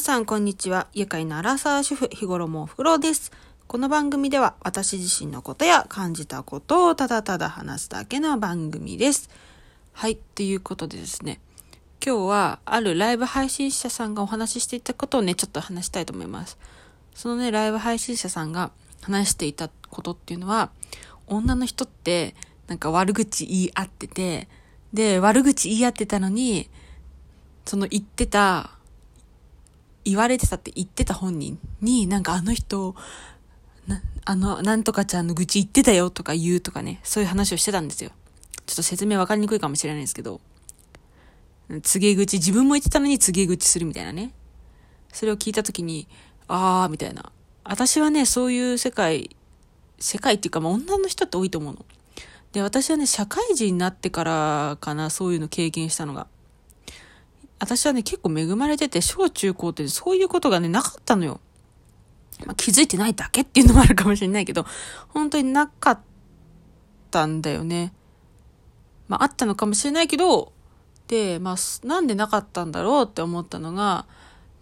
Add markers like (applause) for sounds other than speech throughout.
さん、こんにちは。愉快なアラサー主婦、日頃もお風呂です。この番組では、私自身のことや感じたことをただただ話すだけの番組です。はい、ということでですね。今日は、あるライブ配信者さんがお話ししていたことをね、ちょっと話したいと思います。そのね、ライブ配信者さんが話していたことっていうのは、女の人って、なんか悪口言い合ってて、で、悪口言い合ってたのに、その言ってた言われてたって言ってた本人に、なんかあの人、な、あの、なんとかちゃんの愚痴言ってたよとか言うとかね、そういう話をしてたんですよ。ちょっと説明わかりにくいかもしれないですけど、告げ口、自分も言ってたのに告げ口するみたいなね。それを聞いたときに、あー、みたいな。私はね、そういう世界、世界っていうか、まあ、女の人って多いと思うの。で、私はね、社会人になってからかな、そういうの経験したのが。私はね、結構恵まれてて、小中高ってそういうことがね、なかったのよ。まあ、気づいてないだけっていうのもあるかもしれないけど、本当になかったんだよね。まあ、あったのかもしれないけど、で、まあ、なんでなかったんだろうって思ったのが、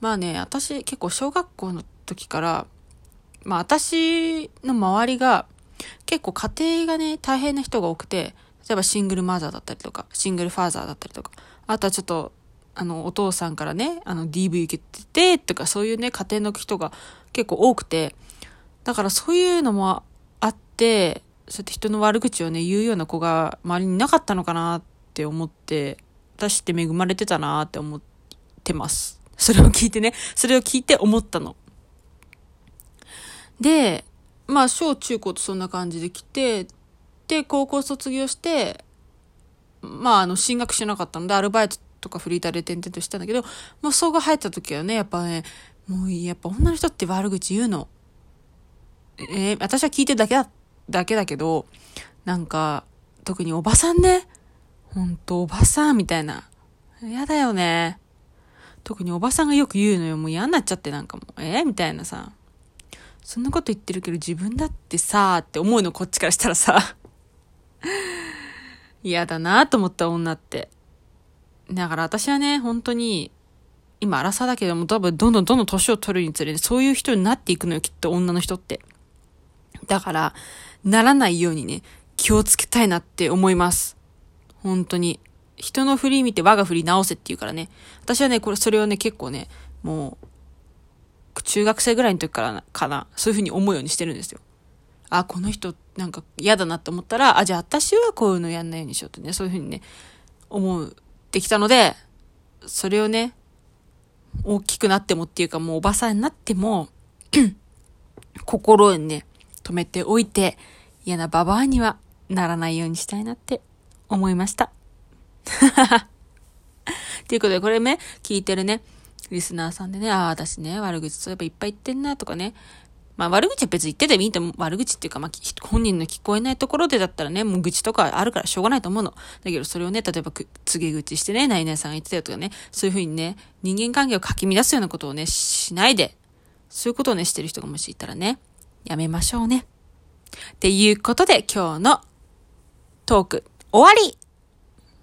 まあね、私結構小学校の時から、まあ私の周りが結構家庭がね、大変な人が多くて、例えばシングルマザーだったりとか、シングルファーザーだったりとか、あとはちょっとあの、お父さんからね、あの、DV 受けてて、とか、そういうね、家庭の人が結構多くて、だからそういうのもあって、そうやって人の悪口をね、言うような子が周りになかったのかなって思って、私って恵まれてたなって思ってます。それを聞いてね、それを聞いて思ったの。で、まあ、小中高とそんな感じで来て、で、高校卒業して、まあ、あの、進学しなかったので、アルバイトとかフリーターで転々としたんだけど、もう層が入った時はね、やっぱね、もうやっぱ女の人って悪口言うの。えー、私は聞いてるだけだ、だけだけど、なんか、特におばさんね。ほんと、おばさんみたいな。嫌だよね。特におばさんがよく言うのよ。もう嫌になっちゃってなんかもう、えー、みたいなさ。そんなこと言ってるけど自分だってさー、って思うのこっちからしたらさ。(laughs) 嫌だなと思った女って。だから私はね、本当に、今、荒さだけども、多分、どんどんどんどん年を取るにつれて、そういう人になっていくのよ、きっと、女の人って。だから、ならないようにね、気をつけたいなって思います。本当に。人の振り見て我が振り直せって言うからね。私はね、これ、それをね、結構ね、もう、中学生ぐらいの時からかな、そういうふうに思うようにしてるんですよ。あ、この人、なんか嫌だなって思ったら、あ、じゃあ私はこういうのやんないようにしようってね、そういうふうにね、思うってきたので、それをね、大きくなってもっていうかもうおばさんになっても (clears throat) 心にね、止めておいて、嫌なババアにはならないようにしたいなって思いました。(laughs) ということで、これね、聞いてるね、リスナーさんでね、ああ、私ね、悪口そういえばいっぱい言ってんなとかね、まあ悪口は別に言っててもいいと思う。悪口っていうか、まあ本人の聞こえないところでだったらね、もう愚痴とかあるからしょうがないと思うの。だけどそれをね、例えば告げ口してね、ナイナイさんが言ってたよとかね、そういうふうにね、人間関係をかき乱すようなことをね、しないで、そういうことをね、してる人がもしいたらね、やめましょうね。っていうことで今日のトーク終わり